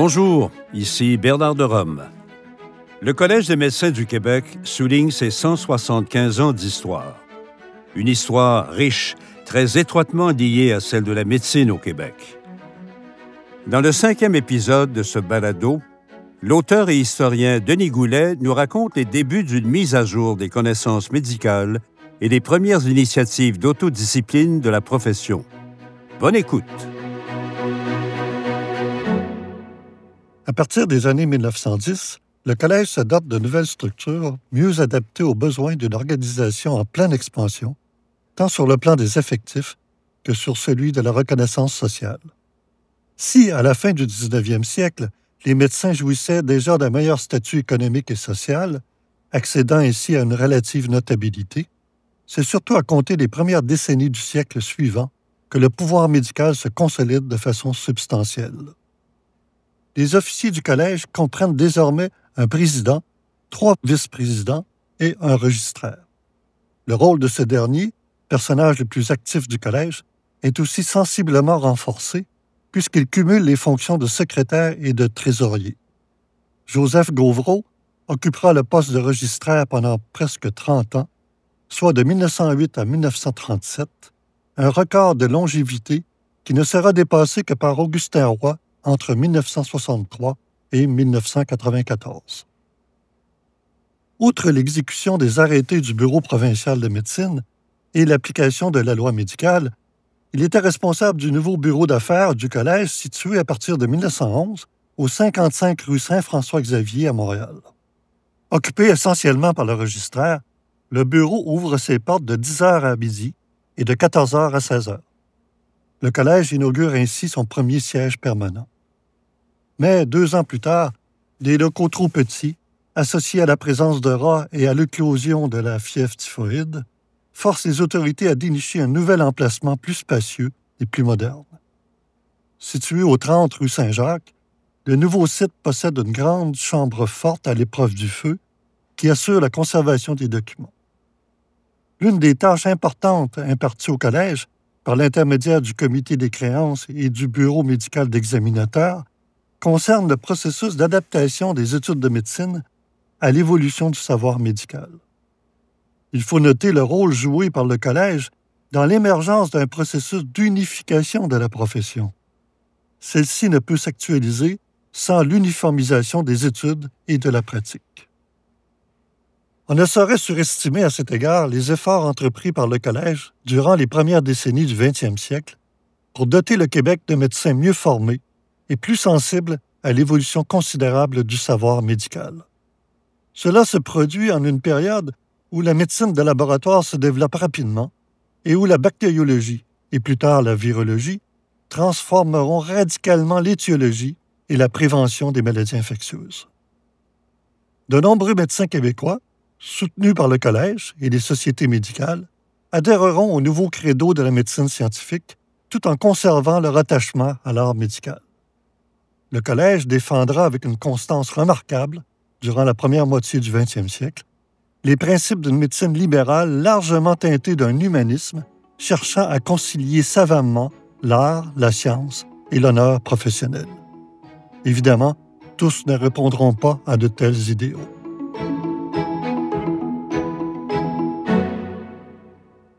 Bonjour, ici Bernard de Rome. Le Collège des médecins du Québec souligne ses 175 ans d'histoire. Une histoire riche, très étroitement liée à celle de la médecine au Québec. Dans le cinquième épisode de ce balado, l'auteur et historien Denis Goulet nous raconte les débuts d'une mise à jour des connaissances médicales et les premières initiatives d'autodiscipline de la profession. Bonne écoute. À partir des années 1910, le Collège s'adapte de nouvelles structures mieux adaptées aux besoins d'une organisation en pleine expansion, tant sur le plan des effectifs que sur celui de la reconnaissance sociale. Si, à la fin du 19e siècle, les médecins jouissaient déjà d'un meilleur statut économique et social, accédant ainsi à une relative notabilité, c'est surtout à compter des premières décennies du siècle suivant que le pouvoir médical se consolide de façon substantielle les officiers du collège comprennent désormais un président, trois vice-présidents et un registraire. Le rôle de ce dernier, personnage le plus actif du collège, est aussi sensiblement renforcé puisqu'il cumule les fonctions de secrétaire et de trésorier. Joseph Gauvreau occupera le poste de registraire pendant presque 30 ans, soit de 1908 à 1937, un record de longévité qui ne sera dépassé que par Augustin Roy entre 1963 et 1994. Outre l'exécution des arrêtés du Bureau provincial de médecine et l'application de la loi médicale, il était responsable du nouveau bureau d'affaires du collège situé à partir de 1911 au 55 rue Saint-François-Xavier à Montréal. Occupé essentiellement par le registraire, le bureau ouvre ses portes de 10 h à midi et de 14 h à 16 h. Le collège inaugure ainsi son premier siège permanent. Mais deux ans plus tard, des locaux trop petits, associés à la présence de rats et à l'éclosion de la fièvre typhoïde, forcent les autorités à dénicher un nouvel emplacement plus spacieux et plus moderne. Situé au 30 rue Saint-Jacques, le nouveau site possède une grande chambre forte à l'épreuve du feu qui assure la conservation des documents. L'une des tâches importantes imparties au collège par l'intermédiaire du comité des créances et du bureau médical d'examinateur, concerne le processus d'adaptation des études de médecine à l'évolution du savoir médical. Il faut noter le rôle joué par le collège dans l'émergence d'un processus d'unification de la profession. Celle-ci ne peut s'actualiser sans l'uniformisation des études et de la pratique. On ne saurait surestimer à cet égard les efforts entrepris par le Collège durant les premières décennies du 20e siècle pour doter le Québec de médecins mieux formés et plus sensibles à l'évolution considérable du savoir médical. Cela se produit en une période où la médecine de laboratoire se développe rapidement et où la bactériologie, et plus tard la virologie, transformeront radicalement l'étiologie et la prévention des maladies infectieuses. De nombreux médecins québécois, soutenus par le Collège et les sociétés médicales, adhéreront au nouveau credo de la médecine scientifique tout en conservant leur attachement à l'art médical. Le Collège défendra avec une constance remarquable, durant la première moitié du 20e siècle, les principes d'une médecine libérale largement teintée d'un humanisme cherchant à concilier savamment l'art, la science et l'honneur professionnel. Évidemment, tous ne répondront pas à de tels idéaux.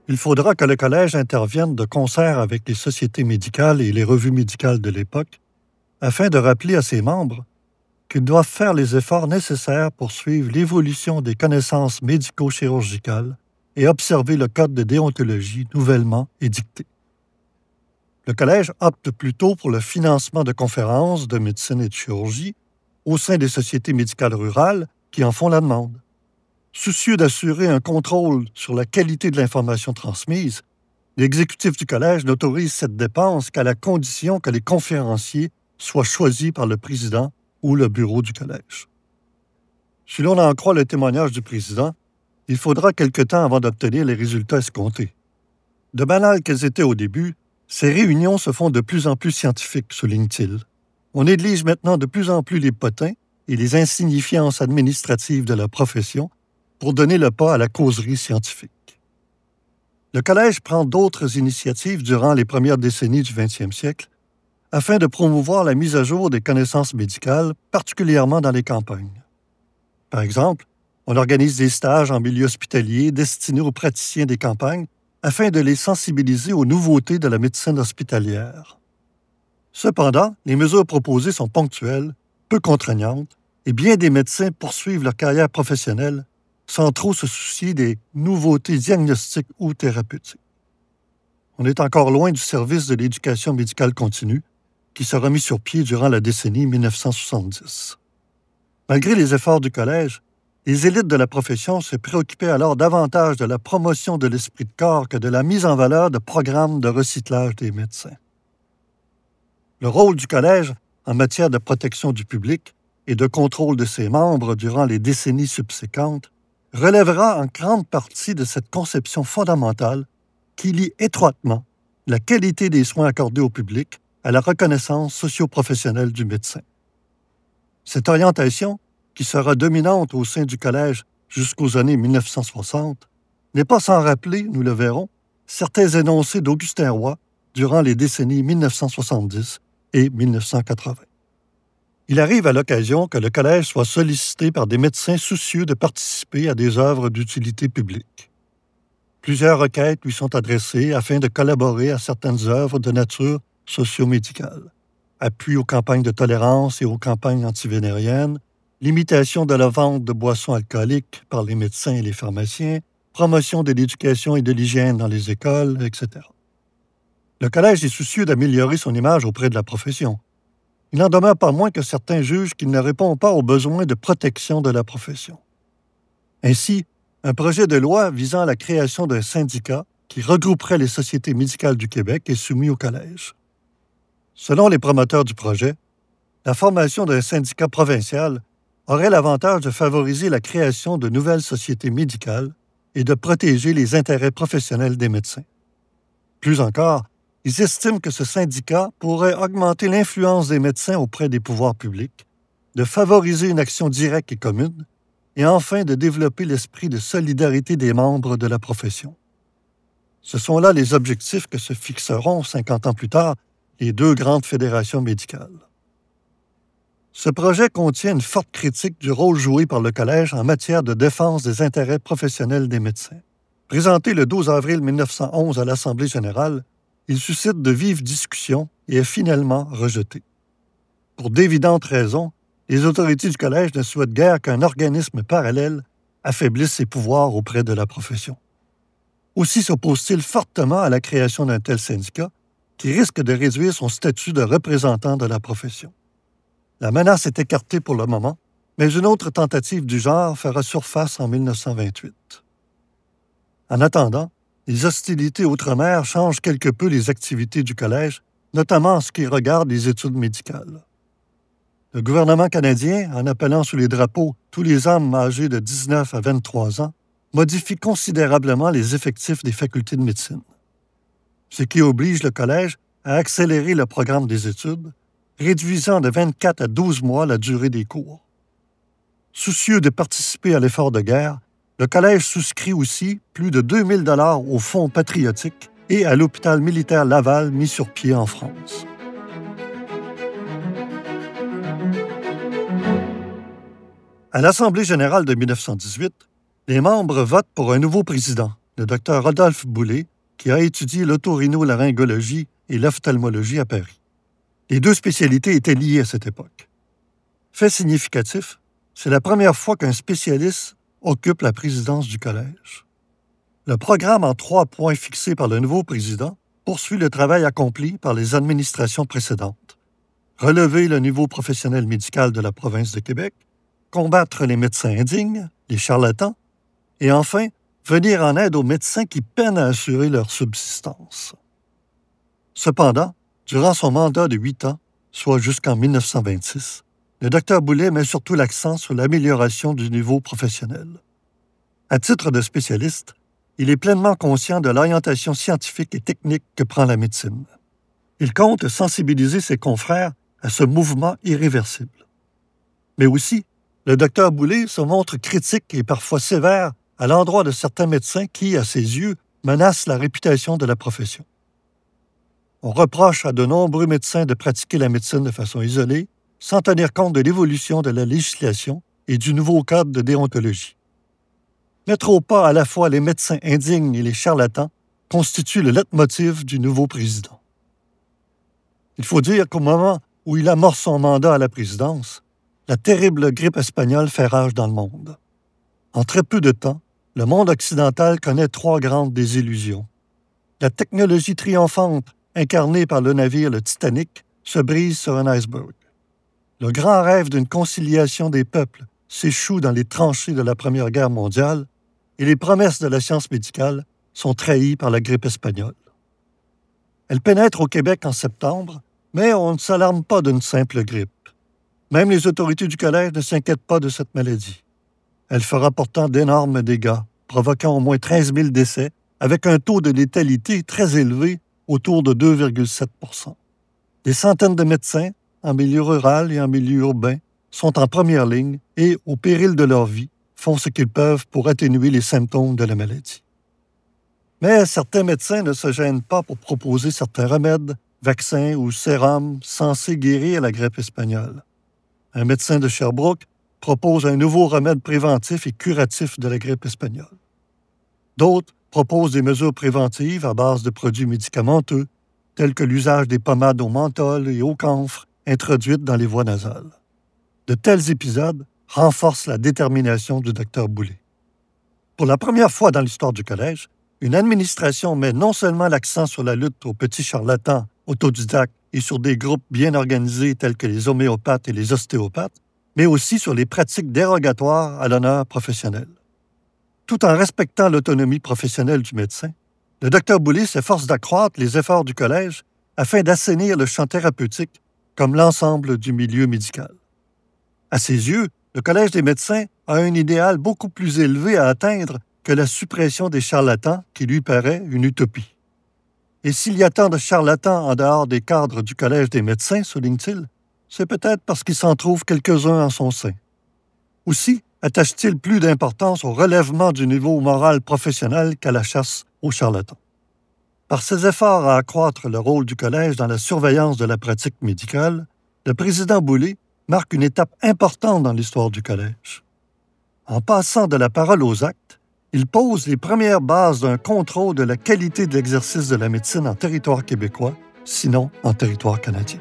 Il faudra que le collège intervienne de concert avec les sociétés médicales et les revues médicales de l'époque afin de rappeler à ses membres qu'ils doivent faire les efforts nécessaires pour suivre l'évolution des connaissances médico-chirurgicales et observer le code de déontologie nouvellement édicté. Le collège opte plutôt pour le financement de conférences de médecine et de chirurgie au sein des sociétés médicales rurales qui en font la demande. Soucieux d'assurer un contrôle sur la qualité de l'information transmise, l'exécutif du collège n'autorise cette dépense qu'à la condition que les conférenciers soient choisis par le président ou le bureau du collège. Si l'on en croit le témoignage du président, il faudra quelque temps avant d'obtenir les résultats escomptés. De banales qu'elles étaient au début, ces réunions se font de plus en plus scientifiques, souligne-t-il. On néglige maintenant de plus en plus les potins et les insignifiances administratives de la profession pour donner le pas à la causerie scientifique. Le Collège prend d'autres initiatives durant les premières décennies du 20e siècle, afin de promouvoir la mise à jour des connaissances médicales, particulièrement dans les campagnes. Par exemple, on organise des stages en milieu hospitalier destinés aux praticiens des campagnes afin de les sensibiliser aux nouveautés de la médecine hospitalière. Cependant, les mesures proposées sont ponctuelles, peu contraignantes, et bien des médecins poursuivent leur carrière professionnelle sans trop se soucier des nouveautés diagnostiques ou thérapeutiques. On est encore loin du service de l'éducation médicale continue, qui sera mis sur pied durant la décennie 1970. Malgré les efforts du collège, les élites de la profession se préoccupaient alors davantage de la promotion de l'esprit de corps que de la mise en valeur de programmes de recyclage des médecins. Le rôle du collège en matière de protection du public et de contrôle de ses membres durant les décennies subséquentes relèvera en grande partie de cette conception fondamentale qui lie étroitement la qualité des soins accordés au public à la reconnaissance socio-professionnelle du médecin. Cette orientation, qui sera dominante au sein du collège jusqu'aux années 1960, n'est pas sans rappeler, nous le verrons, certains énoncés d'Augustin Roy durant les décennies 1970 et 1980. Il arrive à l'occasion que le collège soit sollicité par des médecins soucieux de participer à des œuvres d'utilité publique. Plusieurs requêtes lui sont adressées afin de collaborer à certaines œuvres de nature socio-médicale. Appui aux campagnes de tolérance et aux campagnes antivénériennes, limitation de la vente de boissons alcooliques par les médecins et les pharmaciens, promotion de l'éducation et de l'hygiène dans les écoles, etc. Le collège est soucieux d'améliorer son image auprès de la profession il n'en demeure pas moins que certains jugent qu'il ne répond pas aux besoins de protection de la profession. Ainsi, un projet de loi visant à la création d'un syndicat qui regrouperait les sociétés médicales du Québec est soumis au Collège. Selon les promoteurs du projet, la formation d'un syndicat provincial aurait l'avantage de favoriser la création de nouvelles sociétés médicales et de protéger les intérêts professionnels des médecins. Plus encore, ils estiment que ce syndicat pourrait augmenter l'influence des médecins auprès des pouvoirs publics, de favoriser une action directe et commune, et enfin de développer l'esprit de solidarité des membres de la profession. Ce sont là les objectifs que se fixeront 50 ans plus tard les deux grandes fédérations médicales. Ce projet contient une forte critique du rôle joué par le Collège en matière de défense des intérêts professionnels des médecins. Présenté le 12 avril 1911 à l'Assemblée générale, il suscite de vives discussions et est finalement rejeté. Pour d'évidentes raisons, les autorités du collège ne souhaitent guère qu'un organisme parallèle affaiblisse ses pouvoirs auprès de la profession. Aussi s'oppose-t-il fortement à la création d'un tel syndicat qui risque de réduire son statut de représentant de la profession. La menace est écartée pour le moment, mais une autre tentative du genre fera surface en 1928. En attendant, les hostilités outre-mer changent quelque peu les activités du collège, notamment en ce qui regarde les études médicales. Le gouvernement canadien, en appelant sous les drapeaux tous les hommes âgés de 19 à 23 ans, modifie considérablement les effectifs des facultés de médecine, ce qui oblige le collège à accélérer le programme des études, réduisant de 24 à 12 mois la durée des cours. Soucieux de participer à l'effort de guerre, le collège souscrit aussi plus de 2000 dollars au Fonds patriotique et à l'hôpital militaire Laval mis sur pied en France. À l'Assemblée générale de 1918, les membres votent pour un nouveau président, le docteur Rodolphe Boulet, qui a étudié l'otorhinolaryngologie et l'ophtalmologie à Paris. Les deux spécialités étaient liées à cette époque. Fait significatif, c'est la première fois qu'un spécialiste occupe la présidence du collège. Le programme en trois points fixé par le nouveau président poursuit le travail accompli par les administrations précédentes. Relever le niveau professionnel médical de la province de Québec, combattre les médecins indignes, les charlatans, et enfin, venir en aide aux médecins qui peinent à assurer leur subsistance. Cependant, durant son mandat de huit ans, soit jusqu'en 1926, le docteur Boulet met surtout l'accent sur l'amélioration du niveau professionnel. À titre de spécialiste, il est pleinement conscient de l'orientation scientifique et technique que prend la médecine. Il compte sensibiliser ses confrères à ce mouvement irréversible. Mais aussi, le docteur Boulet se montre critique et parfois sévère à l'endroit de certains médecins qui, à ses yeux, menacent la réputation de la profession. on reproche à de nombreux médecins de pratiquer la médecine de façon isolée, sans tenir compte de l'évolution de la législation et du nouveau cadre de déontologie. Mettre au pas à la fois les médecins indignes et les charlatans constitue le leitmotiv du nouveau président. Il faut dire qu'au moment où il amorce son mandat à la présidence, la terrible grippe espagnole fait rage dans le monde. En très peu de temps, le monde occidental connaît trois grandes désillusions. La technologie triomphante incarnée par le navire le Titanic se brise sur un iceberg. Le grand rêve d'une conciliation des peuples s'échoue dans les tranchées de la Première Guerre mondiale et les promesses de la science médicale sont trahies par la grippe espagnole. Elle pénètre au Québec en septembre, mais on ne s'alarme pas d'une simple grippe. Même les autorités du collège ne s'inquiètent pas de cette maladie. Elle fera pourtant d'énormes dégâts, provoquant au moins 13 000 décès, avec un taux de létalité très élevé, autour de 2,7% Des centaines de médecins, en milieu rural et en milieu urbain, sont en première ligne et, au péril de leur vie, font ce qu'ils peuvent pour atténuer les symptômes de la maladie. Mais certains médecins ne se gênent pas pour proposer certains remèdes, vaccins ou sérums censés guérir la grippe espagnole. Un médecin de Sherbrooke propose un nouveau remède préventif et curatif de la grippe espagnole. D'autres proposent des mesures préventives à base de produits médicamenteux, tels que l'usage des pommades au menthol et au camphre introduites dans les voies nasales. De tels épisodes renforcent la détermination du docteur Boulet. Pour la première fois dans l'histoire du collège, une administration met non seulement l'accent sur la lutte aux petits charlatans autodidactes et sur des groupes bien organisés tels que les homéopathes et les ostéopathes, mais aussi sur les pratiques dérogatoires à l'honneur professionnel. Tout en respectant l'autonomie professionnelle du médecin, le docteur Boulet s'efforce d'accroître les efforts du collège afin d'assainir le champ thérapeutique comme l'ensemble du milieu médical. À ses yeux, le Collège des médecins a un idéal beaucoup plus élevé à atteindre que la suppression des charlatans qui lui paraît une utopie. Et s'il y a tant de charlatans en dehors des cadres du Collège des médecins, souligne-t-il, c'est peut-être parce qu'il s'en trouve quelques-uns en son sein. Aussi attache-t-il plus d'importance au relèvement du niveau moral professionnel qu'à la chasse aux charlatans. Par ses efforts à accroître le rôle du collège dans la surveillance de la pratique médicale, le président Boulay marque une étape importante dans l'histoire du collège. En passant de la parole aux actes, il pose les premières bases d'un contrôle de la qualité de l'exercice de la médecine en territoire québécois, sinon en territoire canadien.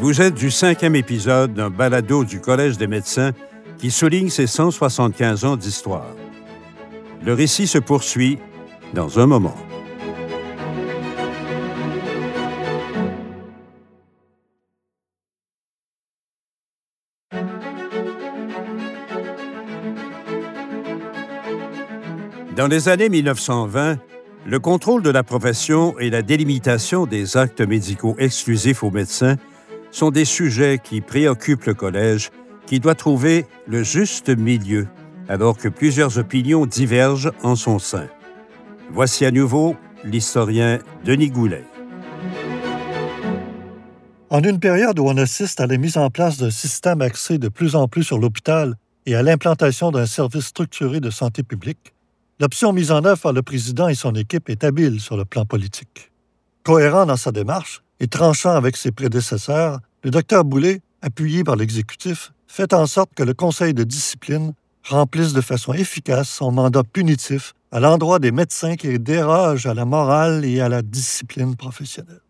Vous êtes du cinquième épisode d'un balado du Collège des médecins qui souligne ses 175 ans d'histoire. Le récit se poursuit dans un moment. Dans les années 1920, le contrôle de la profession et la délimitation des actes médicaux exclusifs aux médecins sont des sujets qui préoccupent le collège, qui doit trouver le juste milieu, alors que plusieurs opinions divergent en son sein. Voici à nouveau l'historien Denis Goulet. En une période où on assiste à la mise en place d'un système axé de plus en plus sur l'hôpital et à l'implantation d'un service structuré de santé publique, L'option mise en œuvre par le président et son équipe est habile sur le plan politique. Cohérent dans sa démarche et tranchant avec ses prédécesseurs, le docteur Boulet, appuyé par l'exécutif, fait en sorte que le conseil de discipline remplisse de façon efficace son mandat punitif à l'endroit des médecins qui dérogent à la morale et à la discipline professionnelle.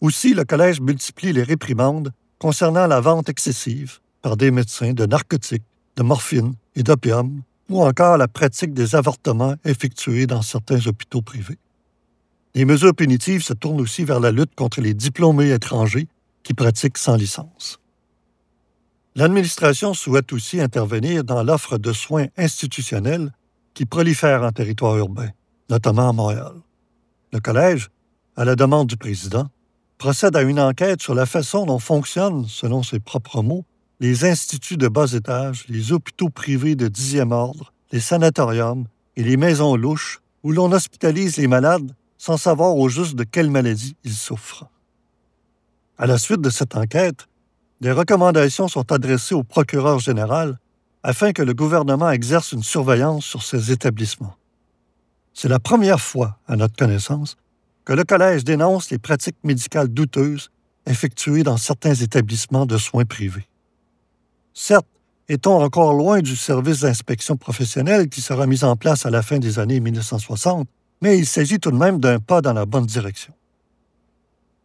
Aussi, le collège multiplie les réprimandes concernant la vente excessive par des médecins de narcotiques, de morphine et d'opium ou encore la pratique des avortements effectués dans certains hôpitaux privés. Les mesures punitives se tournent aussi vers la lutte contre les diplômés étrangers qui pratiquent sans licence. L'administration souhaite aussi intervenir dans l'offre de soins institutionnels qui prolifèrent en territoire urbain, notamment à Montréal. Le Collège, à la demande du président, procède à une enquête sur la façon dont fonctionnent, selon ses propres mots, les instituts de bas étage, les hôpitaux privés de dixième ordre, les sanatoriums et les maisons louches où l'on hospitalise les malades sans savoir au juste de quelle maladie ils souffrent. À la suite de cette enquête, des recommandations sont adressées au procureur général afin que le gouvernement exerce une surveillance sur ces établissements. C'est la première fois, à notre connaissance, que le collège dénonce les pratiques médicales douteuses effectuées dans certains établissements de soins privés. Certes, est-on encore loin du service d'inspection professionnelle qui sera mis en place à la fin des années 1960, mais il s'agit tout de même d'un pas dans la bonne direction.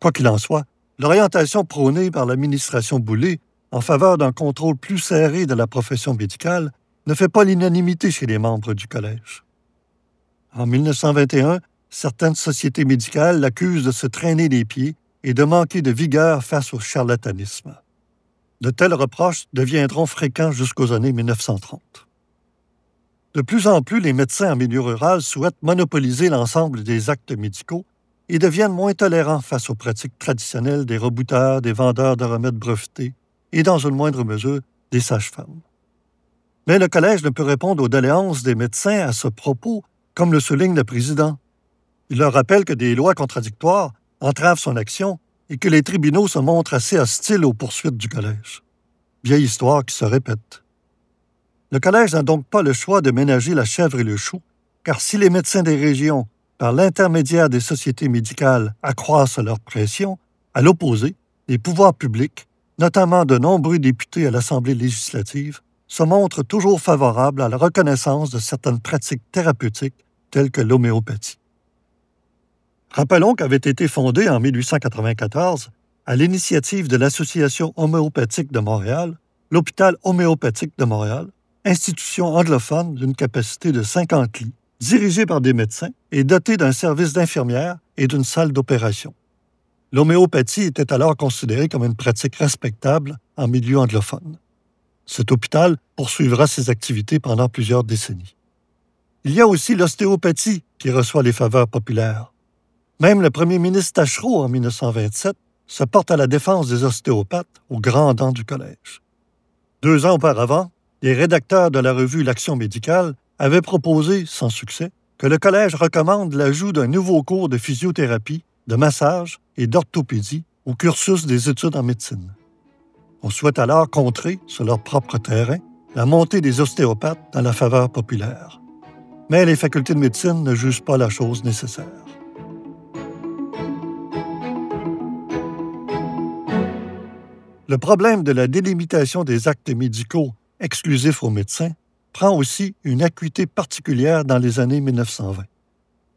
Quoi qu'il en soit, l'orientation prônée par l'administration Boulay en faveur d'un contrôle plus serré de la profession médicale ne fait pas l'unanimité chez les membres du collège. En 1921, certaines sociétés médicales l'accusent de se traîner les pieds et de manquer de vigueur face au charlatanisme. De tels reproches deviendront fréquents jusqu'aux années 1930. De plus en plus, les médecins en milieu rural souhaitent monopoliser l'ensemble des actes médicaux et deviennent moins tolérants face aux pratiques traditionnelles des rebouteurs, des vendeurs de remèdes brevetés et, dans une moindre mesure, des sages-femmes. Mais le Collège ne peut répondre aux doléances des médecins à ce propos, comme le souligne le président. Il leur rappelle que des lois contradictoires entravent son action et que les tribunaux se montrent assez hostiles aux poursuites du Collège. Vieille histoire qui se répète. Le Collège n'a donc pas le choix de ménager la chèvre et le chou, car si les médecins des régions par l'intermédiaire des sociétés médicales, accroissent leur pression, à l'opposé, les pouvoirs publics, notamment de nombreux députés à l'Assemblée législative, se montrent toujours favorables à la reconnaissance de certaines pratiques thérapeutiques telles que l'homéopathie. Rappelons qu'avait été fondé en 1894, à l'initiative de l'Association homéopathique de Montréal, l'Hôpital homéopathique de Montréal, institution anglophone d'une capacité de 50 lits, dirigé par des médecins et doté d'un service d'infirmières et d'une salle d'opération. L'homéopathie était alors considérée comme une pratique respectable en milieu anglophone. Cet hôpital poursuivra ses activités pendant plusieurs décennies. Il y a aussi l'ostéopathie qui reçoit les faveurs populaires. Même le premier ministre Tachereau, en 1927, se porte à la défense des ostéopathes au grand dents du collège. Deux ans auparavant, les rédacteurs de la revue L'Action médicale avait proposé, sans succès, que le collège recommande l'ajout d'un nouveau cours de physiothérapie, de massage et d'orthopédie au cursus des études en médecine. On souhaite alors contrer, sur leur propre terrain, la montée des ostéopathes dans la faveur populaire. Mais les facultés de médecine ne jugent pas la chose nécessaire. Le problème de la délimitation des actes médicaux exclusifs aux médecins prend aussi une acuité particulière dans les années 1920.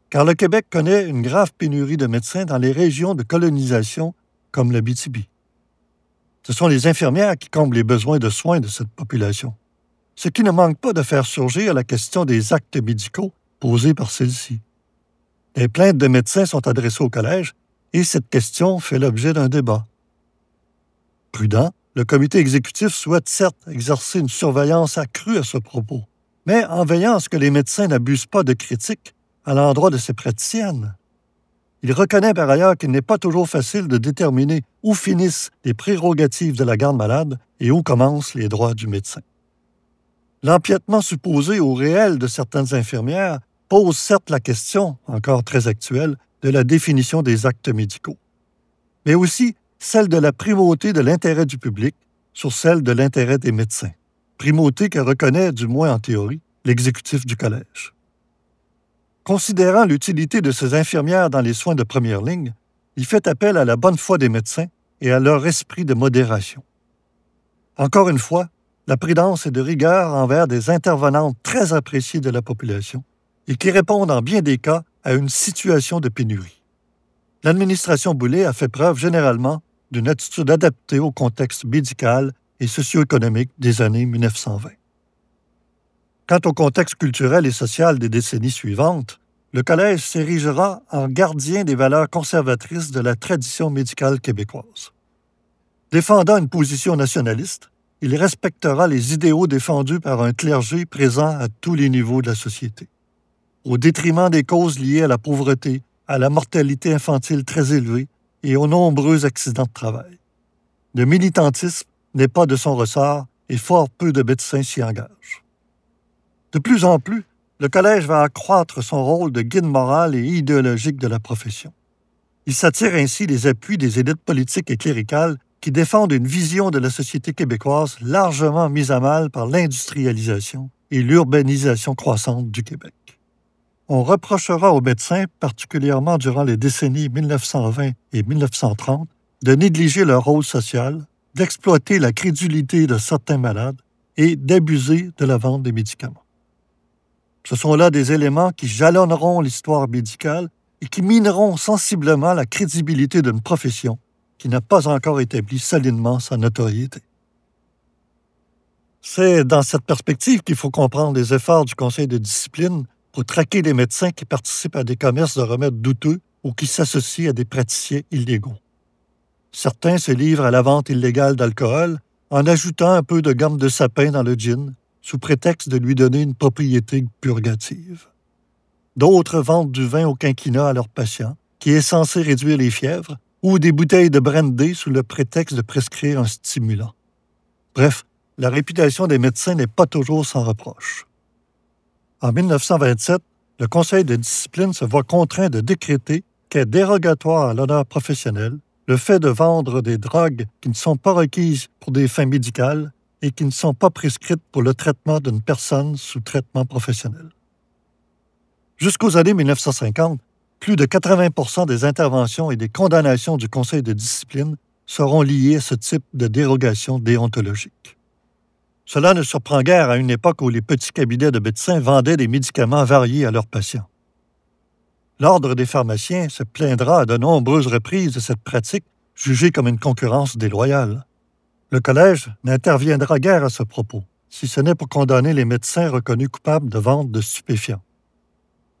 Car le Québec connaît une grave pénurie de médecins dans les régions de colonisation comme le BTB. Ce sont les infirmières qui comblent les besoins de soins de cette population, ce qui ne manque pas de faire surgir la question des actes médicaux posés par celles-ci. Les plaintes de médecins sont adressées au collège et cette question fait l'objet d'un débat. Prudent, le comité exécutif souhaite certes exercer une surveillance accrue à ce propos, mais en veillant à ce que les médecins n'abusent pas de critiques à l'endroit de ces praticiennes. Il reconnaît par ailleurs qu'il n'est pas toujours facile de déterminer où finissent les prérogatives de la garde malade et où commencent les droits du médecin. L'empiètement supposé au réel de certaines infirmières pose certes la question, encore très actuelle, de la définition des actes médicaux, mais aussi celle de la primauté de l'intérêt du public sur celle de l'intérêt des médecins, primauté que reconnaît, du moins en théorie, l'exécutif du collège. Considérant l'utilité de ces infirmières dans les soins de première ligne, il fait appel à la bonne foi des médecins et à leur esprit de modération. Encore une fois, la prudence est de rigueur envers des intervenantes très appréciées de la population et qui répondent en bien des cas à une situation de pénurie. L'administration Boulet a fait preuve généralement d'une attitude adaptée au contexte médical et socio-économique des années 1920. Quant au contexte culturel et social des décennies suivantes, le Collège s'érigera en gardien des valeurs conservatrices de la tradition médicale québécoise. Défendant une position nationaliste, il respectera les idéaux défendus par un clergé présent à tous les niveaux de la société. Au détriment des causes liées à la pauvreté, à la mortalité infantile très élevée et aux nombreux accidents de travail. Le militantisme n'est pas de son ressort et fort peu de médecins s'y engagent. De plus en plus, le collège va accroître son rôle de guide moral et idéologique de la profession. Il s'attire ainsi les appuis des élites politiques et cléricales qui défendent une vision de la société québécoise largement mise à mal par l'industrialisation et l'urbanisation croissante du Québec. On reprochera aux médecins, particulièrement durant les décennies 1920 et 1930, de négliger leur rôle social, d'exploiter la crédulité de certains malades et d'abuser de la vente des médicaments. Ce sont là des éléments qui jalonneront l'histoire médicale et qui mineront sensiblement la crédibilité d'une profession qui n'a pas encore établi solidement sa notoriété. C'est dans cette perspective qu'il faut comprendre les efforts du Conseil de discipline pour traquer les médecins qui participent à des commerces de remèdes douteux ou qui s'associent à des praticiens illégaux. Certains se livrent à la vente illégale d'alcool en ajoutant un peu de gamme de sapin dans le gin, sous prétexte de lui donner une propriété purgative. D'autres vendent du vin au quinquina à leurs patients, qui est censé réduire les fièvres, ou des bouteilles de brandy sous le prétexte de prescrire un stimulant. Bref, la réputation des médecins n'est pas toujours sans reproche. En 1927, le Conseil de discipline se voit contraint de décréter qu'est dérogatoire à l'honneur professionnel le fait de vendre des drogues qui ne sont pas requises pour des fins médicales et qui ne sont pas prescrites pour le traitement d'une personne sous traitement professionnel. Jusqu'aux années 1950, plus de 80% des interventions et des condamnations du Conseil de discipline seront liées à ce type de dérogation déontologique. Cela ne surprend guère à une époque où les petits cabinets de médecins vendaient des médicaments variés à leurs patients. L'Ordre des pharmaciens se plaindra à de nombreuses reprises de cette pratique jugée comme une concurrence déloyale. Le Collège n'interviendra guère à ce propos, si ce n'est pour condamner les médecins reconnus coupables de vente de stupéfiants.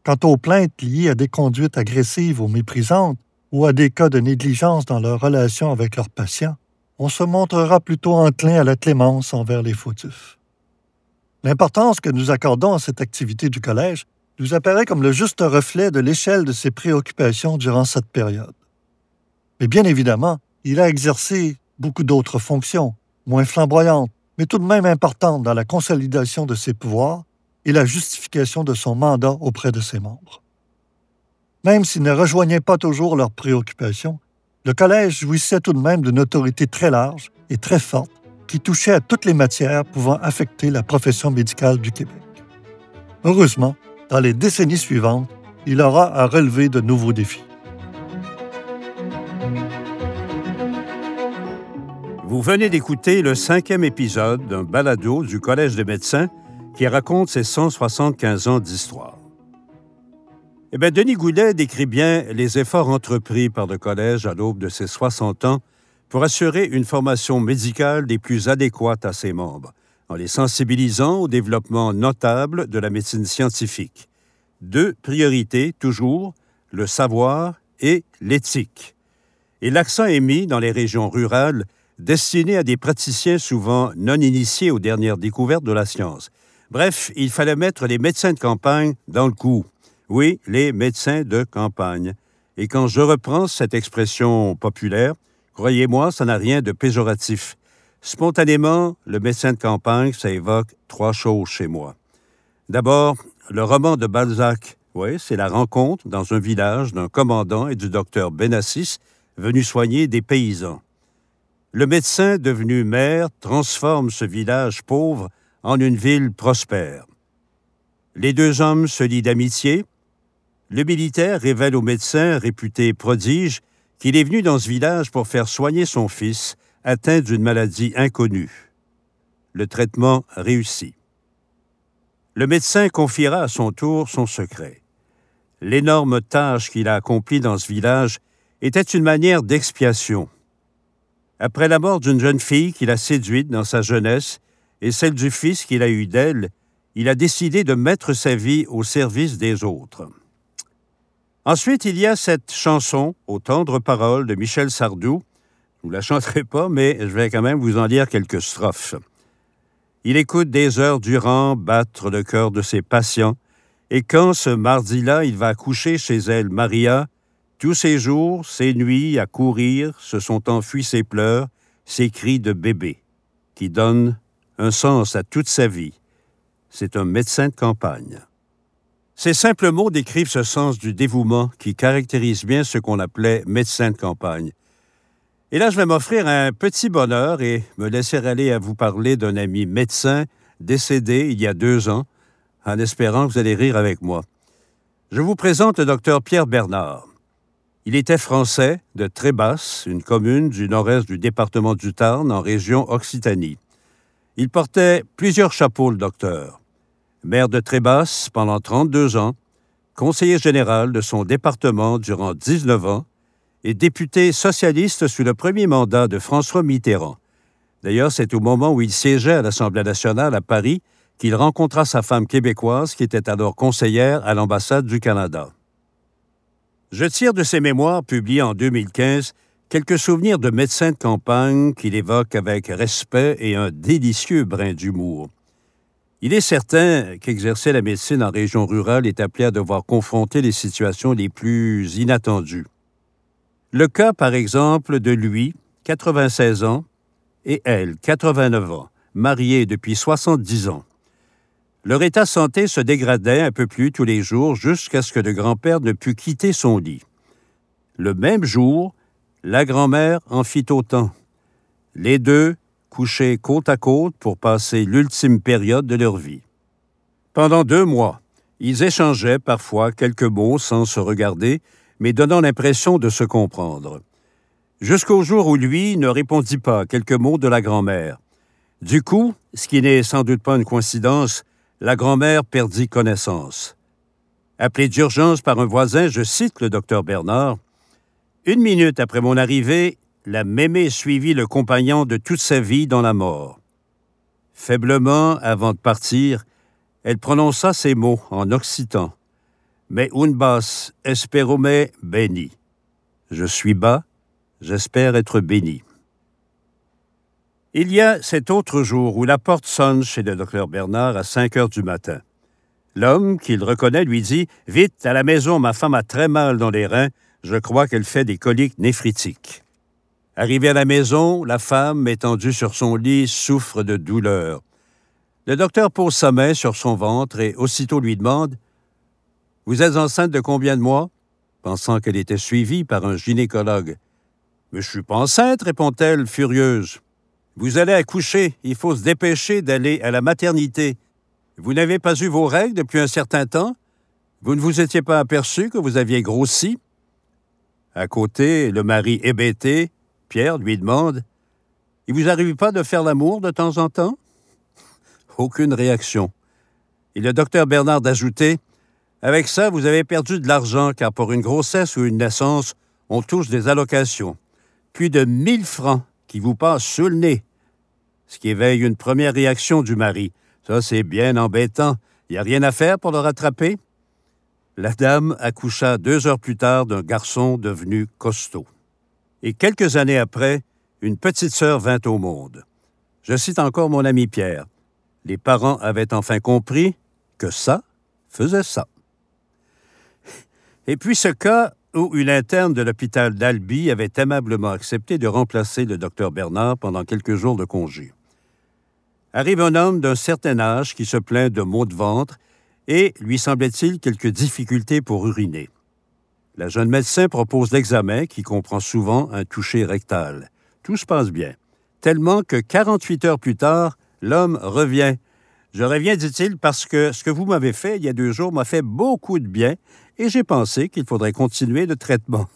Quant aux plaintes liées à des conduites agressives ou méprisantes ou à des cas de négligence dans leur relation avec leurs patients, on se montrera plutôt enclin à la clémence envers les fautifs. L'importance que nous accordons à cette activité du collège nous apparaît comme le juste reflet de l'échelle de ses préoccupations durant cette période. Mais bien évidemment, il a exercé beaucoup d'autres fonctions, moins flamboyantes, mais tout de même importantes dans la consolidation de ses pouvoirs et la justification de son mandat auprès de ses membres. Même s'il ne rejoignait pas toujours leurs préoccupations, le collège jouissait tout de même d'une autorité très large et très forte qui touchait à toutes les matières pouvant affecter la profession médicale du Québec. Heureusement, dans les décennies suivantes, il aura à relever de nouveaux défis. Vous venez d'écouter le cinquième épisode d'un balado du Collège des médecins qui raconte ses 175 ans d'histoire. Eh bien, Denis Goulet décrit bien les efforts entrepris par le Collège à l'aube de ses 60 ans pour assurer une formation médicale des plus adéquates à ses membres, en les sensibilisant au développement notable de la médecine scientifique. Deux priorités, toujours, le savoir et l'éthique. Et l'accent est mis dans les régions rurales destinées à des praticiens souvent non initiés aux dernières découvertes de la science. Bref, il fallait mettre les médecins de campagne dans le coup. Oui, les médecins de campagne. Et quand je reprends cette expression populaire, croyez-moi, ça n'a rien de péjoratif. Spontanément, le médecin de campagne, ça évoque trois choses chez moi. D'abord, le roman de Balzac. Oui, c'est la rencontre dans un village d'un commandant et du docteur Benassis venu soigner des paysans. Le médecin devenu maire transforme ce village pauvre en une ville prospère. Les deux hommes se lient d'amitié, le militaire révèle au médecin réputé prodige qu'il est venu dans ce village pour faire soigner son fils atteint d'une maladie inconnue. Le traitement réussit. Le médecin confiera à son tour son secret. L'énorme tâche qu'il a accomplie dans ce village était une manière d'expiation. Après la mort d'une jeune fille qu'il a séduite dans sa jeunesse et celle du fils qu'il a eu d'elle, il a décidé de mettre sa vie au service des autres. Ensuite, il y a cette chanson aux tendres paroles de Michel Sardou. Je ne vous la chanterai pas, mais je vais quand même vous en lire quelques strophes. Il écoute des heures durant battre le cœur de ses patients, et quand ce mardi-là, il va coucher chez elle, Maria, tous ses jours, ses nuits à courir, se sont enfuis ses pleurs, ses cris de bébé, qui donnent un sens à toute sa vie. C'est un médecin de campagne. Ces simples mots décrivent ce sens du dévouement qui caractérise bien ce qu'on appelait médecin de campagne. Et là, je vais m'offrir un petit bonheur et me laisser aller à vous parler d'un ami médecin décédé il y a deux ans, en espérant que vous allez rire avec moi. Je vous présente le docteur Pierre Bernard. Il était français de Trébasse, une commune du nord-est du département du Tarn, en région Occitanie. Il portait plusieurs chapeaux, le docteur. Maire de Trébasse pendant 32 ans, conseiller général de son département durant 19 ans et député socialiste sous le premier mandat de François Mitterrand. D'ailleurs, c'est au moment où il siégeait à l'Assemblée nationale à Paris qu'il rencontra sa femme québécoise qui était alors conseillère à l'ambassade du Canada. Je tire de ses mémoires publiées en 2015 quelques souvenirs de médecins de campagne qu'il évoque avec respect et un délicieux brin d'humour. Il est certain qu'exercer la médecine en région rurale est appelé à devoir confronter les situations les plus inattendues. Le cas, par exemple, de lui, 96 ans, et elle, 89 ans, mariés depuis 70 ans. Leur état santé se dégradait un peu plus tous les jours jusqu'à ce que le grand-père ne pût quitter son lit. Le même jour, la grand-mère en fit autant. Les deux couchés côte à côte pour passer l'ultime période de leur vie. Pendant deux mois, ils échangeaient parfois quelques mots sans se regarder, mais donnant l'impression de se comprendre. Jusqu'au jour où lui ne répondit pas quelques mots de la grand-mère. Du coup, ce qui n'est sans doute pas une coïncidence, la grand-mère perdit connaissance. Appelé d'urgence par un voisin, je cite le docteur Bernard, Une minute après mon arrivée, la mémé suivit le compagnon de toute sa vie dans la mort. Faiblement, avant de partir, elle prononça ces mots en occitan. Mais unbas esperome béni. Je suis bas, j'espère être béni. Il y a cet autre jour où la porte sonne chez le docteur Bernard à 5 heures du matin. L'homme, qu'il reconnaît, lui dit Vite, à la maison, ma femme a très mal dans les reins. Je crois qu'elle fait des coliques néphritiques. Arrivé à la maison, la femme, étendue sur son lit, souffre de douleur. Le docteur pose sa main sur son ventre et aussitôt lui demande Vous êtes enceinte de combien de mois? pensant qu'elle était suivie par un gynécologue. Mais je suis pas enceinte, répond-elle, furieuse. Vous allez accoucher, il faut se dépêcher d'aller à la maternité. Vous n'avez pas eu vos règles depuis un certain temps? Vous ne vous étiez pas aperçu que vous aviez grossi? À côté, le mari hébété Pierre lui demande Il vous arrive pas de faire l'amour de temps en temps Aucune réaction. Et le docteur Bernard d'ajouter Avec ça, vous avez perdu de l'argent, car pour une grossesse ou une naissance, on touche des allocations. Plus de 1000 francs qui vous passent sous le nez. Ce qui éveille une première réaction du mari. Ça, c'est bien embêtant. Il n'y a rien à faire pour le rattraper? La dame accoucha deux heures plus tard d'un garçon devenu costaud et quelques années après, une petite sœur vint au monde. Je cite encore mon ami Pierre. Les parents avaient enfin compris que ça faisait ça. Et puis ce cas où une interne de l'hôpital d'Albi avait aimablement accepté de remplacer le docteur Bernard pendant quelques jours de congé. Arrive un homme d'un certain âge qui se plaint de maux de ventre et, lui semblait-il, quelques difficultés pour uriner. La jeune médecin propose l'examen qui comprend souvent un toucher rectal. Tout se passe bien. Tellement que 48 heures plus tard, l'homme revient. Je reviens, dit-il, parce que ce que vous m'avez fait il y a deux jours m'a fait beaucoup de bien et j'ai pensé qu'il faudrait continuer le traitement.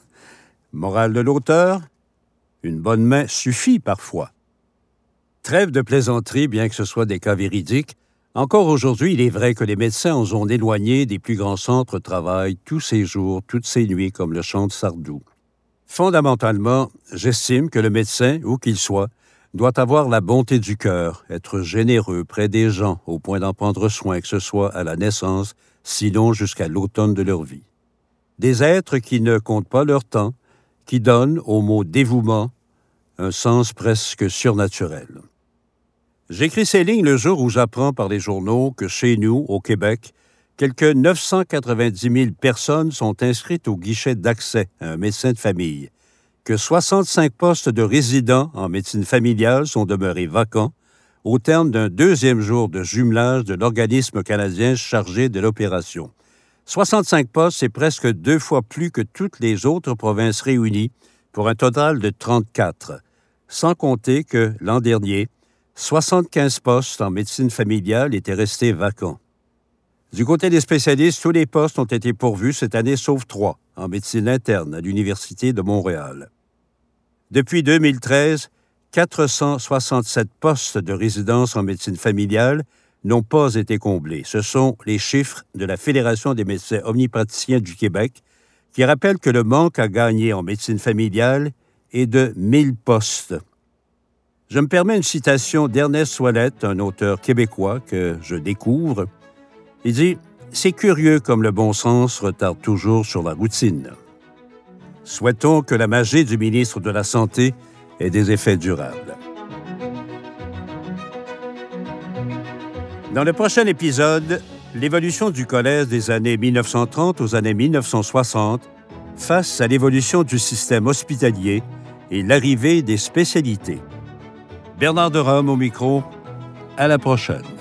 Morale de l'auteur, une bonne main suffit parfois. Trêve de plaisanterie, bien que ce soit des cas véridiques, encore aujourd'hui, il est vrai que les médecins en zone éloignée des plus grands centres travaillent tous ces jours, toutes ces nuits, comme le chante Sardou. Fondamentalement, j'estime que le médecin, où qu'il soit, doit avoir la bonté du cœur, être généreux près des gens au point d'en prendre soin, que ce soit à la naissance, sinon jusqu'à l'automne de leur vie. Des êtres qui ne comptent pas leur temps, qui donnent au mot dévouement un sens presque surnaturel. J'écris ces lignes le jour où j'apprends par les journaux que chez nous, au Québec, quelques 990 000 personnes sont inscrites au guichet d'accès à un médecin de famille, que 65 postes de résidents en médecine familiale sont demeurés vacants au terme d'un deuxième jour de jumelage de l'organisme canadien chargé de l'opération. 65 postes, c'est presque deux fois plus que toutes les autres provinces réunies, pour un total de 34, sans compter que l'an dernier, 75 postes en médecine familiale étaient restés vacants. Du côté des spécialistes, tous les postes ont été pourvus cette année, sauf trois, en médecine interne à l'Université de Montréal. Depuis 2013, 467 postes de résidence en médecine familiale n'ont pas été comblés. Ce sont les chiffres de la Fédération des médecins omnipraticiens du Québec qui rappellent que le manque à gagner en médecine familiale est de 1000 postes. Je me permets une citation d'Ernest Soilette, un auteur québécois que je découvre. Il dit C'est curieux comme le bon sens retarde toujours sur la routine. Souhaitons que la magie du ministre de la Santé ait des effets durables. Dans le prochain épisode, l'évolution du collège des années 1930 aux années 1960 face à l'évolution du système hospitalier et l'arrivée des spécialités. Bernard de Rome au micro. À la prochaine.